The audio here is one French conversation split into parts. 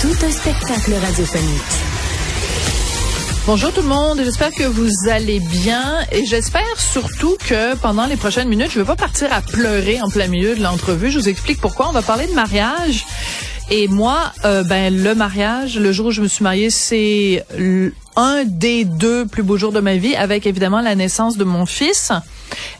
Tout un spectacle radiophonique. Bonjour tout le monde, j'espère que vous allez bien et j'espère surtout que pendant les prochaines minutes, je ne vais pas partir à pleurer en plein milieu de l'entrevue. Je vous explique pourquoi. On va parler de mariage. Et moi, euh, ben le mariage, le jour où je me suis mariée, c'est un des deux plus beaux jours de ma vie, avec évidemment la naissance de mon fils.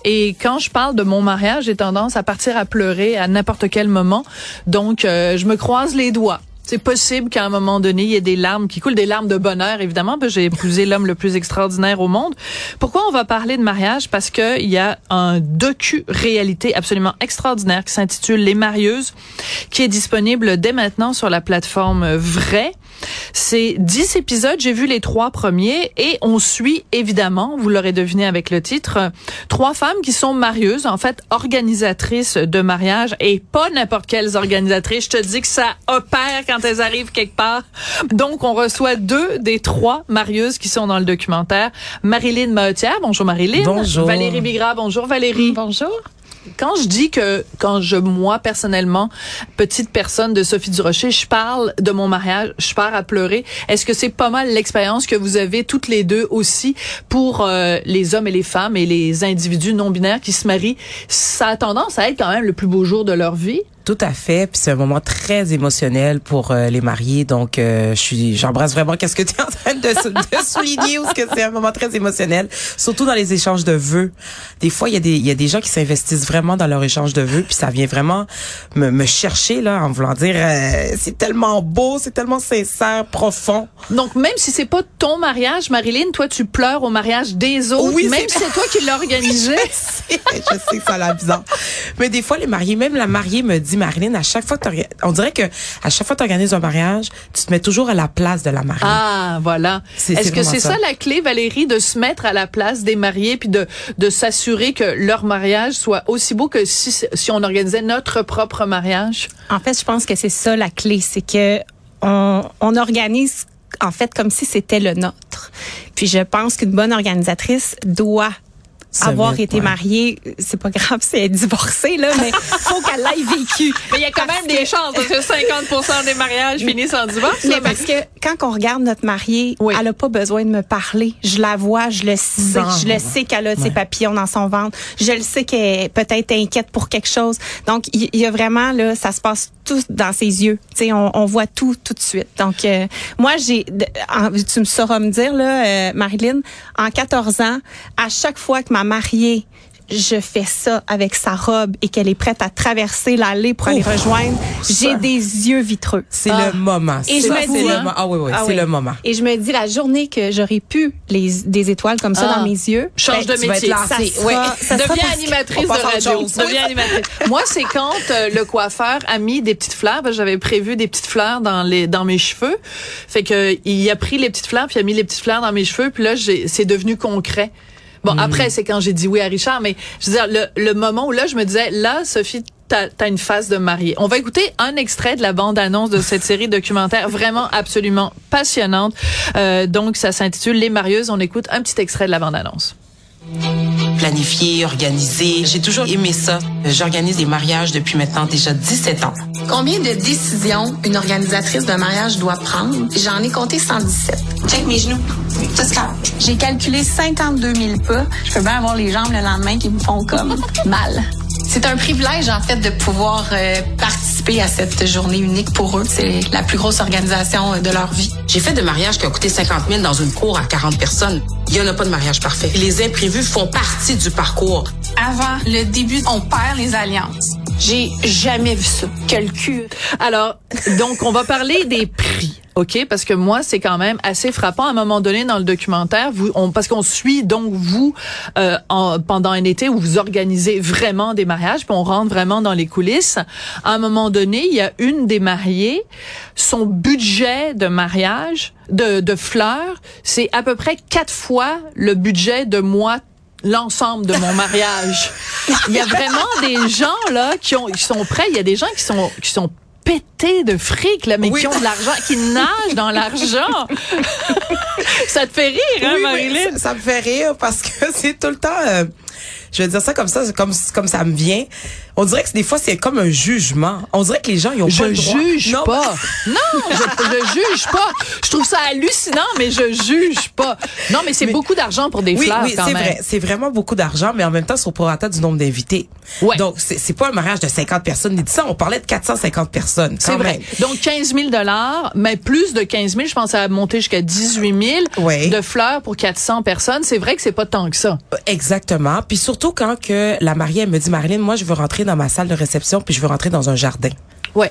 Et quand je parle de mon mariage, j'ai tendance à partir à pleurer à n'importe quel moment. Donc, euh, je me croise les doigts. C'est possible qu'à un moment donné, il y ait des larmes qui coulent, des larmes de bonheur, évidemment, parce que j'ai épousé l'homme le plus extraordinaire au monde. Pourquoi on va parler de mariage? Parce qu'il y a un docu-réalité absolument extraordinaire qui s'intitule Les Marieuses, qui est disponible dès maintenant sur la plateforme Vrai. C'est dix épisodes, j'ai vu les trois premiers et on suit évidemment, vous l'aurez deviné avec le titre, trois femmes qui sont marieuses, en fait organisatrices de mariage et pas n'importe quelles organisatrices. Je te dis que ça opère quand elles arrivent quelque part. Donc on reçoit deux des trois marieuses qui sont dans le documentaire. Marilyn Mahotière, bonjour Marilyn. Bonjour. Valérie Bigra, bonjour Valérie. Bonjour. Quand je dis que quand je moi personnellement petite personne de Sophie Durocher, je parle de mon mariage, je pars à pleurer. Est-ce que c'est pas mal l'expérience que vous avez toutes les deux aussi pour euh, les hommes et les femmes et les individus non binaires qui se marient? Ça a tendance à être quand même le plus beau jour de leur vie. Tout à fait, puis c'est un moment très émotionnel pour euh, les mariés, donc euh, je suis, j'embrasse vraiment qu'est-ce que tu es en train de, de souligner, ou ce que c'est un moment très émotionnel, surtout dans les échanges de vœux. Des fois, il y a des, il y a des gens qui s'investissent vraiment dans leur échange de vœux, puis ça vient vraiment me, me chercher là, en voulant dire, euh, c'est tellement beau, c'est tellement sincère, profond. Donc même si c'est pas ton mariage, Marilyn, toi tu pleures au mariage des autres, Oui, même c'est- si c'est toi qui l'as organisé. je sais que ça a l'air bizarre. Mais des fois, les mariés, même la mariée me dit, Marilyn, à chaque fois que on dirait que à chaque fois que tu organises un mariage, tu te mets toujours à la place de la mariée. Ah, voilà. C'est- Est-ce c'est que c'est ça. ça. la clé, Valérie, de se mettre à la place des mariés puis de, de s'assurer que leur mariage soit aussi beau que si, si on organisait notre propre mariage? En fait, je pense que c'est ça la clé, c'est que on, on organise en fait comme si c'était le nôtre. Puis je pense qu'une bonne organisatrice doit avoir été ouais. mariée, c'est pas grave si elle est divorcée là, mais faut qu'elle l'ait vécu. Mais il y a quand même des chances parce que 50% des mariages finissent en divorce. Mais là, parce que quand on regarde notre mariée, Oui. elle a pas besoin de me parler. Je la vois, je le sais, Non. je le sais qu'elle a ses Ouais. papillons dans son ventre. Je le sais qu'elle est peut-être inquiète pour quelque chose. Donc il il y, a vraiment là, ça se passe dans ses yeux. Tu on, on voit tout tout de suite. Donc euh, moi j'ai, tu me sauras me dire là, euh, Marilyn, en 14 ans, à chaque fois que ma mariée je fais ça avec sa robe et qu'elle est prête à traverser l'allée pour aller rejoindre, j'ai des yeux vitreux. C'est Ah. le moment. Et je Ça, me c'est dis- le moment. Ah oui, oui, Ah c'est oui. le moment. Et je me dis, la journée que j'aurais pu les, des étoiles comme ça Ah. dans mes yeux. Change ben, de métier. lancée. Ça sera- Ouais. ça Deviens animatrice de radio. Deviens animatrice. Moi, c'est quand euh, le coiffeur a mis des petites fleurs. J'avais prévu des petites fleurs dans les dans mes cheveux. Fait que il a pris les petites fleurs puis il a mis les petites fleurs dans mes cheveux. Puis là, j'ai- c'est devenu concret. Bon, après, c'est quand j'ai dit oui à Richard, mais je veux dire, le, le moment où là, je me disais, là, Sophie, t'as as une face de mariée. On va écouter un extrait de la bande-annonce de cette série documentaire vraiment absolument passionnante. Euh, donc, ça s'intitule Les Marieuses. On écoute un petit extrait de la bande-annonce. Planifié, organisé. J'ai toujours aimé ça. J'organise des mariages depuis maintenant déjà 17 ans. Combien de décisions une organisatrice de mariage doit prendre? J'en ai compté 117. Check mes genoux. J'ai calculé 52 000 pas. Je peux bien avoir les jambes le lendemain qui me font comme mal. C'est un privilège, en fait, de pouvoir euh, participer à cette journée unique pour eux. C'est la plus grosse organisation euh, de leur vie. J'ai fait de mariages qui ont coûté 50 000 dans une cour à 40 personnes. Il y en a pas de mariage parfait. Les imprévus font partie du parcours. Avant le début, on perd les alliances. J'ai jamais vu ça. Quel cul. Alors, donc, on va parler des prix. OK, parce que moi, c'est quand même assez frappant. À un moment donné, dans le documentaire, vous, on, parce qu'on suit donc vous euh, en, pendant un été où vous organisez vraiment des mariages, puis on rentre vraiment dans les coulisses. À un moment donné, il y a une des mariées, son budget de mariage, de, de fleurs, c'est à peu près quatre fois le budget de moi l'ensemble de mon mariage. Il y a vraiment des gens là qui ont qui sont prêts, il y a des gens qui sont qui sont pétés de fric là mais Oui. qui ont de l'argent, qui nagent dans l'argent. ça te fait rire hein Oui, Marilyn? ça, ça me fait rire parce que c'est tout le temps. euh, je vais dire ça comme ça, c'est comme comme ça me vient. On dirait que des fois c'est comme un jugement. On dirait que les gens ils ont pas Je le droit. juge Non, pas. Non, je, je juge pas. Je trouve ça hallucinant, mais je juge pas. Non, mais c'est beaucoup d'argent pour des Oui, fleurs oui, quand même. vrai. C'est vraiment beaucoup d'argent, mais en même temps, c'est au prorata du nombre d'invités. Ouais. Donc, c'est pas un mariage de 50 personnes. ni de ça, on parlait de 450 personnes. C'est vrai. Donc 15 000 dollars, mais plus de 15 000, je pense à monter jusqu'à 18 000 Oui. de fleurs pour 400 personnes. C'est vrai que c'est pas tant que ça. Exactement. Puis surtout quand que la mariée elle me dit, Marilyn, moi, je veux rentrer dans ma salle de réception, puis je veux rentrer dans un jardin. Ouais.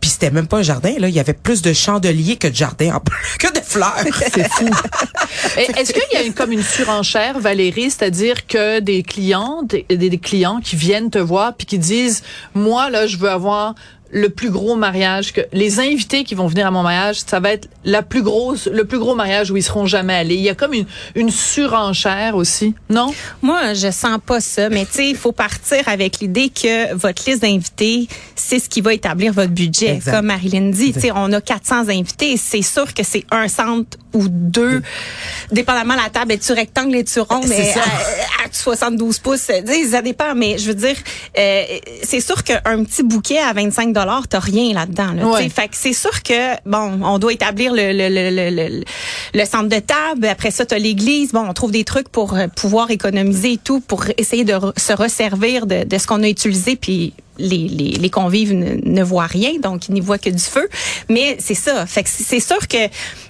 Puis c'était même pas un jardin, là. Il y avait plus de chandeliers que de jardins, en plus, que de fleurs. C'est fou. Est-ce qu'il y a une, comme une surenchère, Valérie, c'est-à-dire que des clients, des- des clients qui viennent te voir puis qui disent, moi là, je veux avoir le plus gros mariage que les invités qui vont venir à mon mariage, ça va être la plus grosse, le plus gros mariage où ils seront jamais allés. Il y a comme une, une surenchère aussi, non? Moi, je sens pas ça, mais tu sais, il faut partir avec l'idée que votre liste d'invités, c'est ce qui va établir votre budget. Exact. Comme Marilyn dit, tu sais, on a 400 invités, c'est sûr que c'est un centre ou deux, dépendamment la table est-tu rectangle, est-tu C'est mais ça. à, à 72 pouces, tu sais, ça dépend, mais je veux dire, euh, c'est sûr qu'un petit bouquet à 25 dollars, t'as rien là-dedans. Là, Ouais. tu sais. Fait que c'est sûr que, bon, on doit établir le, le, le, le, le, le centre de table. Après ça, tu as l'église. Bon, on trouve des trucs pour euh, pouvoir économiser et tout, pour essayer de se resservir de, de ce qu'on a utilisé. Puis les, les, les convives ne, ne voient rien, donc ils n'y voient que du feu. Mais c'est ça. Fait que c'est sûr que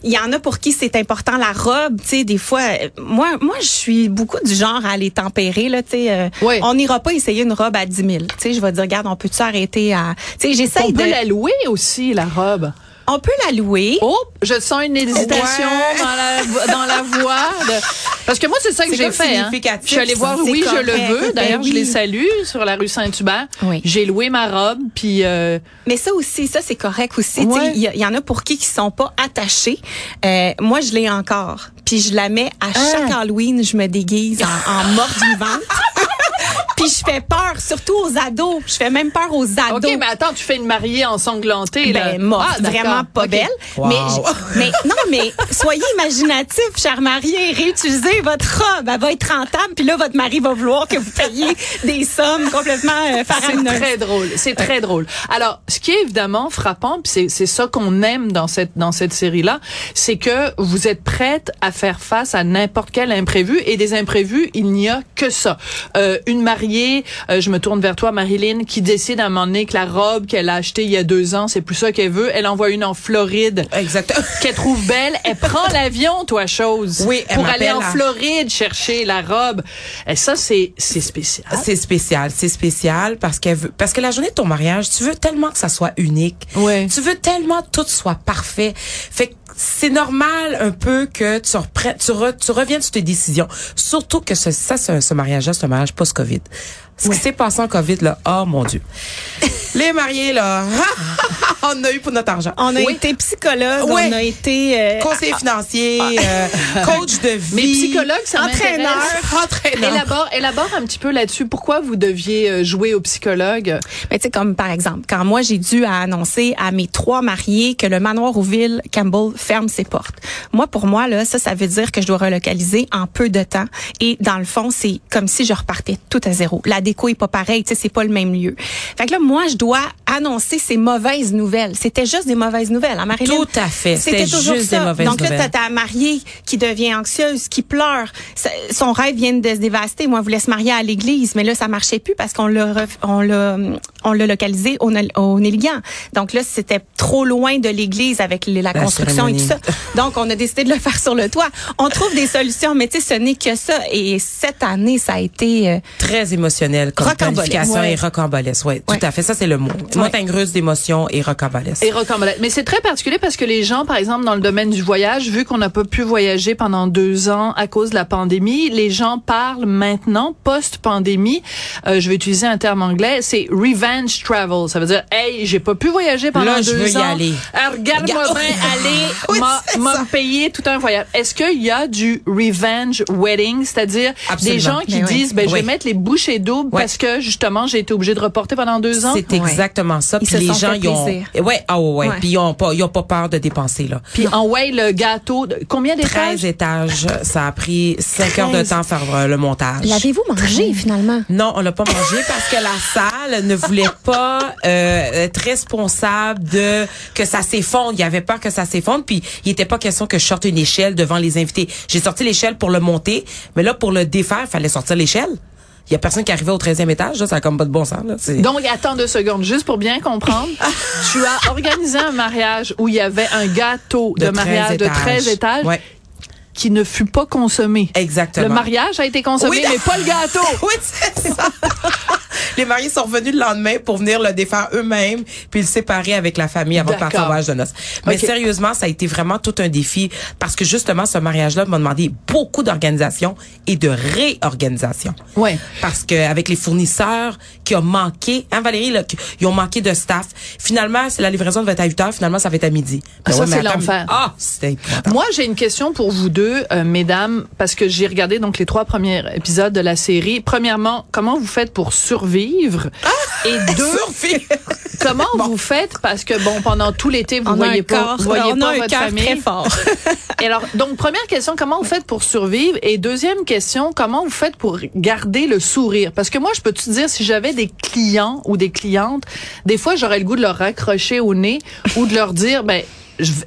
il y en a pour qui c'est important la robe. Tu sais, des fois, euh, moi, moi, je suis beaucoup du genre à les tempérer. Là, tu sais, euh, Oui. on n'ira pas essayer une robe à 10 000. Tu sais, je vais dire, regarde, on peut-tu arrêter à. Tu sais, j'essaye de. la louer aussi, la robe. On peut la louer. Oh, je sens une hésitation Ouais. dans la dans la voix. de- Parce que moi, c'est ça que j'ai fait. Hein. Je suis allée voir, oui, je le veux. D'ailleurs, Ben je les salue sur la rue Saint-Hubert. Oui. J'ai loué ma robe, puis euh, Mais ça aussi, ça c'est correct aussi. Ouais. Il y, y en a pour qui qui sont pas attachés. Euh, moi, je l'ai encore. Puis je la mets à Ah. chaque Halloween, je me déguise en, en morte vivante. Puis je fais peur, surtout aux ados. Je fais même peur aux ados. OK, mais attends, tu fais une mariée ensanglantée, là. Ben, morte, Ah, vraiment pas belle. Wow. Mais, non, mais soyez imaginatif, cher marié. Réutilisez votre robe. Elle va être rentable. Puis là, votre mari va vouloir que vous payiez des sommes complètement euh, C'est faramineuses. très drôle, c'est très drôle. Alors, ce qui est évidemment frappant, puis c'est c'est ça qu'on aime dans cette dans cette série là, c'est que vous êtes prête à faire face à n'importe quel imprévu et des imprévus, il n'y a que ça. Euh, une mariée, euh, je me tourne vers toi Marilyn, qui décide à un moment donné que la robe qu'elle a achetée il y a deux ans, c'est plus ça qu'elle veut. Elle envoie une en Floride Exactement. qu'elle trouve belle, elle prend l'avion, toi, chose. Oui, elle pour aller en à- Floride chercher la robe. Et ça, c'est c'est spécial. C'est spécial, c'est spécial parce qu'elle veut, parce que la journée de ton mariage, tu veux tellement que ça soit unique. Ouais. Tu veux tellement que tout soit parfait. Fait que c'est normal un peu que tu reprennes, tu, re- tu reviennes sur tes décisions. Surtout que ça, ce, ce mariage-là, c'est un mariage post-Covid. Ce qui s'est passé en Covid, là, oh mon Dieu. Les mariés, là, on a eu pour notre argent. On a Oui. été psychologue, Ouais. on a été euh, Conseiller financier, euh, coach de vie. Mais psychologue, ça Entraîneur. Entraîneur. Élabore, élabore un petit peu là-dessus. Pourquoi vous deviez euh, jouer au psychologue? Mais tu sais, comme par exemple, quand moi j'ai dû annoncer à mes trois mariés que le manoir Rouville Campbell ferme ses portes. Moi, pour moi, là, ça, ça veut dire que je dois relocaliser en peu de temps. Et dans le fond, c'est comme si je repartais tout à zéro. La déco est pas pareille, tu sais, c'est pas le même lieu. Fait que là, moi, je dois annoncer ces mauvaises nouvelles. C'était juste des mauvaises nouvelles, hein, Marilyn? Tout à fait. C'était toujours juste ça. des mauvaises Donc là, t'as ta mariée qui devient anxieuse, qui pleure. Ça- Son rêve vient de se dévaster. Moi, elle voulait se marier à l'église, mais là, ça marchait plus parce qu'on l'a, on l'a, hum, on l'a localisé au, au Néligan. Donc là, c'était trop loin de l'église avec les- la, La construction et tout ça. Donc, on a décidé de le faire sur le toit. On trouve des solutions, mais tu sais, ce n'est que ça. Et cette année, ça a été... euh, Très émotionnel comme Rocambolesque. planification Ouais. et rocambolesque. Ouais, Ouais. tout à fait. Ça, c'est le mot. Montagne russe d'émotions et rocambolesque. Et rocambolesque. Mais c'est très particulier parce que les gens, par exemple, dans le domaine du voyage, vu qu'on n'a pas pu voyager pendant deux ans à cause de la pandémie, les gens parlent maintenant, post-pandémie, euh, je vais utiliser un terme anglais, c'est revenge travel. Ça veut dire, hey, j'ai pas pu voyager pendant Là, je deux veux y ans. aller. Euh, Regarde-moi Regarde- bien aller, Oui, m'a- payé tout un voyage. Est-ce qu'il y a du revenge wedding, c'est-à-dire des gens qui Mais oui. disent, ben, je vais Oui. mettre les bouchées doubles parce que, justement, j'ai été obligée de reporter pendant deux ans? C'est exactement ça. Puis les sont gens, ils ont, plaisir. ouais, ah ouais, ouais. Puis ils ont pas, ils ont pas peur de dépenser là. Puis en way, le gâteau, de- combien d'étages? 13 étages, ça a pris 5 heures de 13. temps à faire euh, le montage. L'avez-vous mangé, finalement? Non, on l'a pas mangé parce que la salle ne voulait pas euh, être responsable de que ça s'effondre. Il avait peur que ça s'effondre. Puis il était pas question que je sorte une échelle devant les invités. J'ai sorti l'échelle pour le monter, mais là pour le défaire, il fallait sortir l'échelle. Il y a personne qui arrivait au 13e étage. Là, ça a comme pas de bon sens. Là. Donc, attends deux secondes, juste pour bien comprendre. tu as organisé un mariage où il y avait un gâteau de, 13 mariage de 13 étages Ouais, qui ne fut pas consommé. exactement. Le mariage a été consommé, Oui, mais pas le gâteau. oui, c'est ça. Les mariés sont revenus le lendemain pour venir le défaire eux-mêmes puis le séparer avec la famille avant de partir au D'accord. voyage de noces. Mais sérieusement, ça a été vraiment tout un défi parce que justement, ce mariage-là m'a demandé beaucoup d'organisation et de réorganisation. Ouais. Parce que avec les fournisseurs qui ont manqué, hein Valérie, là, ils ont manqué de staff. Finalement, c'est la livraison devait être à 8 heures. Finalement, ça va être à midi. Ah, Ben ça, ouais, c'est l'enfer. Ah, c'était. Moi, j'ai une question pour vous deux, euh, mesdames, parce que j'ai regardé donc les trois premiers épisodes de la série. Premièrement, comment vous faites pour survivre? Et deux, Survie. comment vous faites? Parce que bon, pendant tout l'été, vous voyez pas, corps, vous voyez on pas a votre famille. très fort. Et alors, donc, première question, comment vous faites pour survivre? Et deuxième question, comment vous faites pour garder le sourire? Parce que moi, je peux te dire, si j'avais des clients ou des clientes, des fois, j'aurais le goût de leur raccrocher au nez ou de leur dire, ben,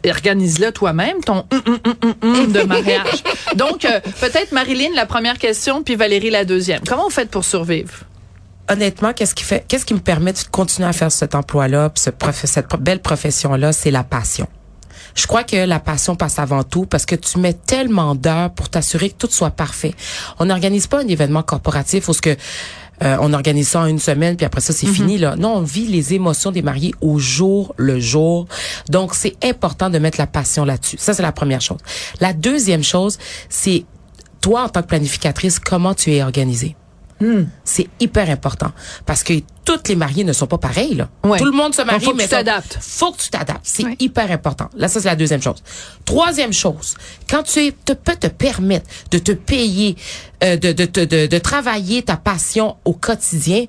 organise-le toi-même, ton hum, hum, hum de mariage. Donc, euh, peut-être Marilyn, la première question, puis Valérie, la deuxième. Comment vous faites pour survivre? Honnêtement, qu'est-ce qui fait, qu'est-ce qui me permet de continuer à faire cet emploi-là, puis ce prof- cette belle profession-là, c'est la passion. Je crois que la passion passe avant tout parce que tu mets tellement d'heures pour t'assurer que tout soit parfait. On n'organise pas un événement corporatif où ce que euh, on organise ça en une semaine puis après ça c'est fini là. Non, on vit les émotions des mariés au jour le jour. Donc c'est important de mettre la passion là-dessus. Ça c'est la première chose. La deuxième chose, c'est toi en tant que planificatrice, comment tu es organisée? C'est hyper important parce que toutes les mariés ne sont pas pareils là. Ouais. Tout le monde se marie faut que mais tu t'adaptes. Faut que tu t'adaptes. C'est Ouais. hyper important. Là ça c'est la deuxième chose. Troisième chose, quand tu te peux te permettre de te payer euh, de, de, de, de, travailler ta passion au quotidien,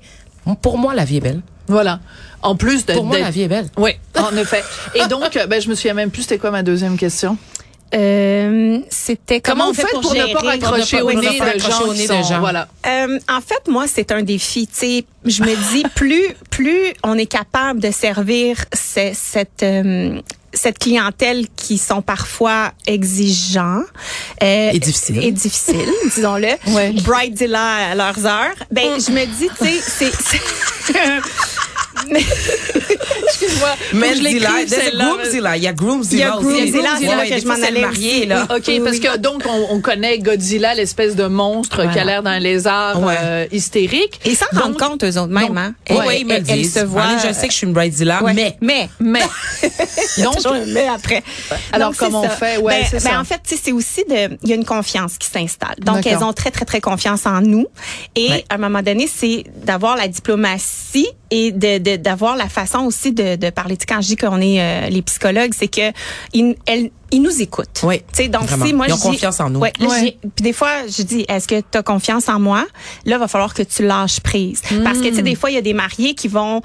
pour moi la vie est belle. Voilà. En plus de Pour moi la vie est belle. Oui, en effet. Et donc, euh, ben, je me souviens même plus c'était quoi ma deuxième question. Euh, C'était Comment, comment, vous faites pour, ne gérer? pas raccrocher pour au ne pas nez de raccrocher gens au qui nez de sont- gens. Voilà. Euh, en fait, moi, c'est un défi. Tu sais, je me dis plus plus on est capable de servir ce- cette euh, cette clientèle qui sont parfois exigeants euh, Et difficiles. et difficiles, disons-le. Ouais. Bridezilla à leurs heures. Ben, je me dis, tu sais, c'est c'est Excuse-moi. celle-là. Groomzilla. Il y a Groomzilla Il y a aussi. Groomzilla, c'est là Ouais, que je m'en allais marié, là. OK, parce que donc on, on connaît Godzilla, l'espèce de monstre qui a l'air d'un lézard Ouais. euh, hystérique. Ils s'en rendent compte eux autres même, donc, hein. Oui, ils me disent. se voit. Marlène, je sais que je suis une Bridezilla, Ouais. mais mais Mais donc mais après. Alors, comment on fait? Ouais, Ben- c'est ben, ça. En fait, tu sais, c'est aussi de, il y a une confiance qui s'installe. Donc, elles ont très, très, très confiance en nous. Et à un moment donné, c'est d'avoir la diplomatie et de, de- d'avoir la façon aussi de, de parler. Tu sais, quand je dis qu'on est euh, les psychologues, c'est que ils, elles- ils nous écoutent. Oui, Tu sais, donc vraiment. si moi Ils ont je dis- confiance en nous. Ouais, Ouais. puis des fois, je dis, est-ce que tu as confiance en moi? Là, il va falloir que tu lâches prise. Parce que, tu sais, des fois, il y a des mariés qui vont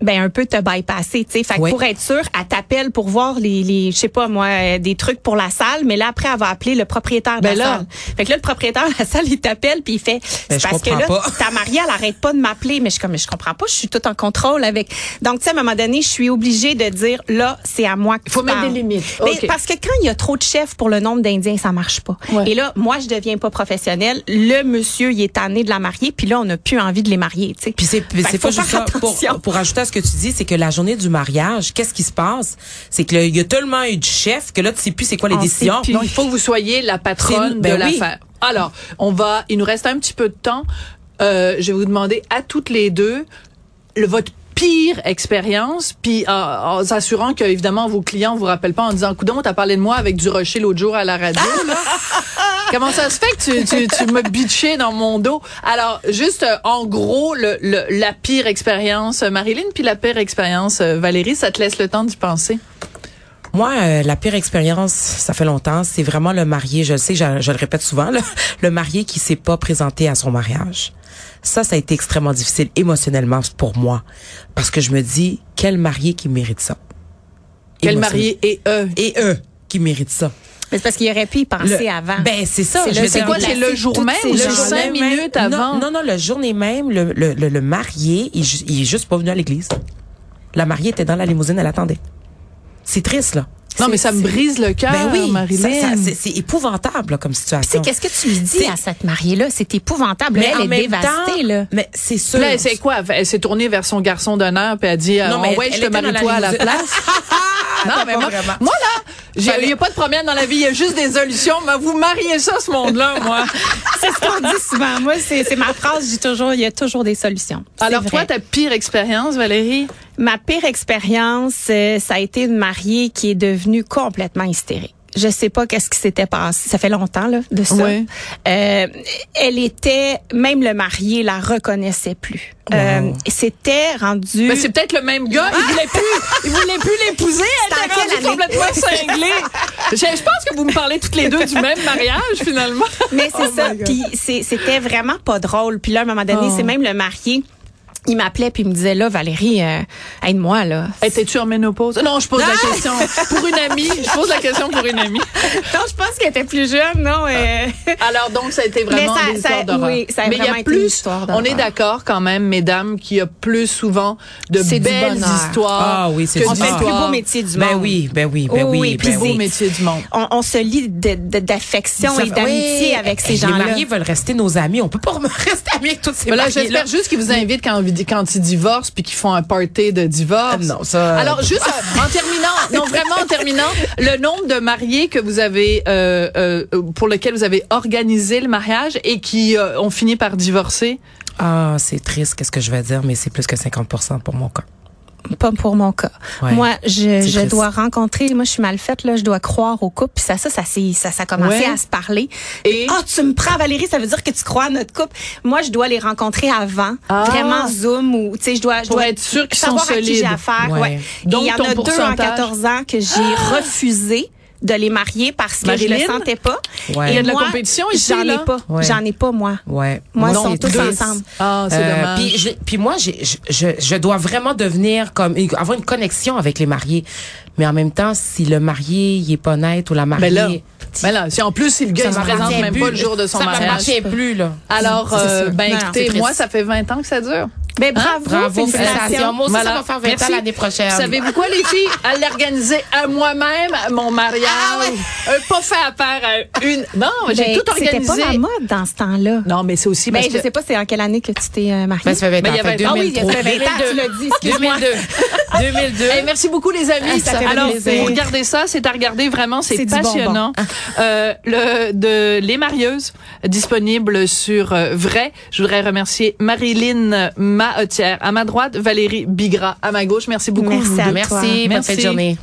ben un peu te bypasser, tu sais. Fait que Oui. pour être sûr, elle t'appelle pour voir les, les je sais pas moi, euh, des trucs pour la salle, mais là après elle va appeler le propriétaire de Ben la là. salle. Fait que là le propriétaire de la salle il t'appelle puis il fait Ben, c'est parce que là comprends pas. ta mariée elle arrête pas de m'appeler, mais je suis comme mais je comprends pas, je suis tout en contrôle avec. Donc tu sais à un moment donné, je suis obligée de dire là c'est à moi que Il faut tu mettre parles. des limites. Mais OK. parce que quand il y a trop de chefs pour le nombre d'Indiens, ça marche pas. Ouais. Et là moi je deviens pas professionnelle, le monsieur il est tanné de la marier, puis là on n'a plus envie de les marier, tu sais. Puis c'est c'est pas juste faire ça. Pour, attention. pour ajouter à ce que tu dis, c'est que la journée du mariage, qu'est-ce qui se passe? C'est que là, il y a tellement eu de chefs que là tu sais plus c'est quoi les On décisions. plus. Non, il faut que vous soyez la patronne C'est- ben de oui. l'affaire. Alors, on va, il nous reste un petit peu de temps. Euh, je vais vous demander à toutes les deux le, votre pire expérience, puis euh, en s'assurant que évidemment vos clients vous rappellent pas en disant "Coudon, t'as parlé de moi avec du rocher l'autre jour à la radio." là. Comment ça se fait que tu, tu, tu me bitchais dans mon dos? Alors, juste euh, en gros, le, le- la pire expérience, euh, Marilyn, puis la pire expérience, euh, Valérie, ça te laisse le temps d'y penser? Moi, euh, la pire expérience, ça fait longtemps, c'est vraiment le marié. Je le sais, je, je le répète souvent, là, le marié qui s'est pas présenté à son mariage. Ça, ça a été extrêmement difficile émotionnellement pour moi, parce que je me dis quel marié qui mérite ça? Quel marié et eux? et eux qui méritent ça. Mais c'est parce qu'il aurait pu y penser Le- avant. Ben c'est ça. C'est quoi, c'est le jour même ou cinq même? minutes non, avant? Non, non, le journée même, le, le, le, le marié, il, il est juste pas venu à l'église. La mariée était dans la limousine, elle attendait. C'est triste, là. Non, mais ça me brise le cœur, Ben oui, Marilyn. ça- ça- c'est épouvantable là, comme Tu sais, situation. qu'est-ce que tu lui dis à cette mariée-là? C'est épouvantable. Mais Elle en est même dévastée, temps, là. Mais c'est sûr. Là, c'est quoi? Elle s'est tournée vers son garçon d'honneur puis elle a dit, euh, Non, mais oh, ouais, elle je te marie toi à la place. non, mais moi, moi, là, il n'y a pas de problème dans la vie, il y a juste des solutions. Mais vous mariez ça, ce monde-là, moi. C'est ce qu'on dit souvent. Moi, c'est c'est ma phrase. Je dis toujours, il y a toujours des solutions. Alors, vrai. toi, ta pire expérience, Valérie? Ma pire expérience, euh, ça a été une mariée qui est devenue complètement hystérique. Je sais pas qu'est-ce qui s'était passé. Ça fait longtemps là de ça. Ouais. Euh, elle était même le marié la reconnaissait plus. Euh, C'était rendu. Ben, c'est peut-être le même gars. Il voulait plus, il voulait plus l'épouser. Elle était rendue année? complètement cinglée. Je, je pense que vous me parlez toutes les deux du même mariage, finalement. Mais c'est ça. Puis c'était vraiment pas drôle. Puis là, à un moment donné, Oh. c'est même le marié. Il m'appelait puis il me disait là, Valérie, euh, aide-moi là. Étais-tu en ménopause? Non, je pose la question pour une amie. Je pose la question pour une amie. Non, je pense qu'elle était plus jeune, non. euh, Alors donc ça a été vraiment Mais ça- des ça- histoires d'horreur. oui, ça a Mais il y vraiment a été une plus. histoire on est d'accord quand même, mesdames, qu'il y a plus souvent de belles histoires. Ah oui, c'est que du on fait le plus beau métier du Ben monde. oui, ben oui, ben oui, oui, ben Plus beau oui. métier du monde. On, on se lie de- de- d'affection Ça et d'amitié oui. avec ces Les gens-là. mariés veulent rester nos amis. On peut pas rester amis avec tous ces Mais là, mariés j'espère juste qu'ils vous invitent quand, quand ils divorcent puis qu'ils font un party de divorce. Ah, non, ça- Alors, juste euh, en terminant, non, vraiment en terminant, le nombre de mariés que vous avez, euh, euh, pour lesquels vous avez organisé le mariage et qui euh, ont fini par divorcer? Ah, c'est triste, qu'est-ce que je vais dire, mais c'est plus que 50% pour mon cas. Pas pour mon cas. Ouais. Moi, je, je dois rencontrer, moi je suis mal faite, là, je dois croire au couple. Puis ça, ça, ça, ça, ça a commencé Ouais. à se parler. Et- Ah, tu me prends Valérie, ça veut dire que tu crois à notre couple. Moi, je dois les rencontrer avant, Ah. vraiment Zoom ou tu sais, je dois, je dois être sûr qu'ils sont savoir à qui j'ai solides. affaire. Ouais. Ouais. Et Donc, il y en a deux en pourcentage? 14 ans que j'ai refusé de les marier parce que je Marilyn? le sentais pas. Ouais. Et Il y a de la moi, compétition ici, J'en là? ai pas. Ouais. J'en ai pas moi. Ouais. Moi, ils sont tous ensemble. Ah, c'est Euh, dommage. Puis, je- puis moi, j'ai- je, je, je dois vraiment devenir comme avoir une connexion avec les mariés. Mais en même temps, si le marié il est pas net ou la mariée, Ben là, ben là, si en plus si le gars ça il se présente même plus. pas le jour de son ça mariage. m'appartient plus là. Alors, euh, ben écoutez, moi, ça fait 20 ans que ça dure. Ben bravo, Bravo, félicitations. Moi aussi, Voilà. ça va faire 20 Merci. ans l'année prochaine. Savez-vous quoi, les filles? À l'organiser à moi-même, mon mariage. Ah Euh, pas fait affaire à une. Non, j'ai tout C'était organisé. pas la mode dans ce temps-là. Non, mais c'est aussi parce je que. sais pas c'est en quelle année que tu t'es euh, mariée. Ben, ça fait 20 Mais ans. il y avait- ah oui, il y a 2003. 20 ans, tu l'as dit, excuse-moi. 2002. 2002. Hey, merci beaucoup les amis. Ah, ça fait Alors, plaisir. vous regardez ça, c'est à regarder vraiment, c'est passionnant. Euh, le de les marieuses disponible sur euh, Vrai. Je voudrais remercier Marilyn Mahetière à ma droite, Valérie Bigra à ma gauche. Merci beaucoup. Merci à. Merci, bonne Merci. fin de journée.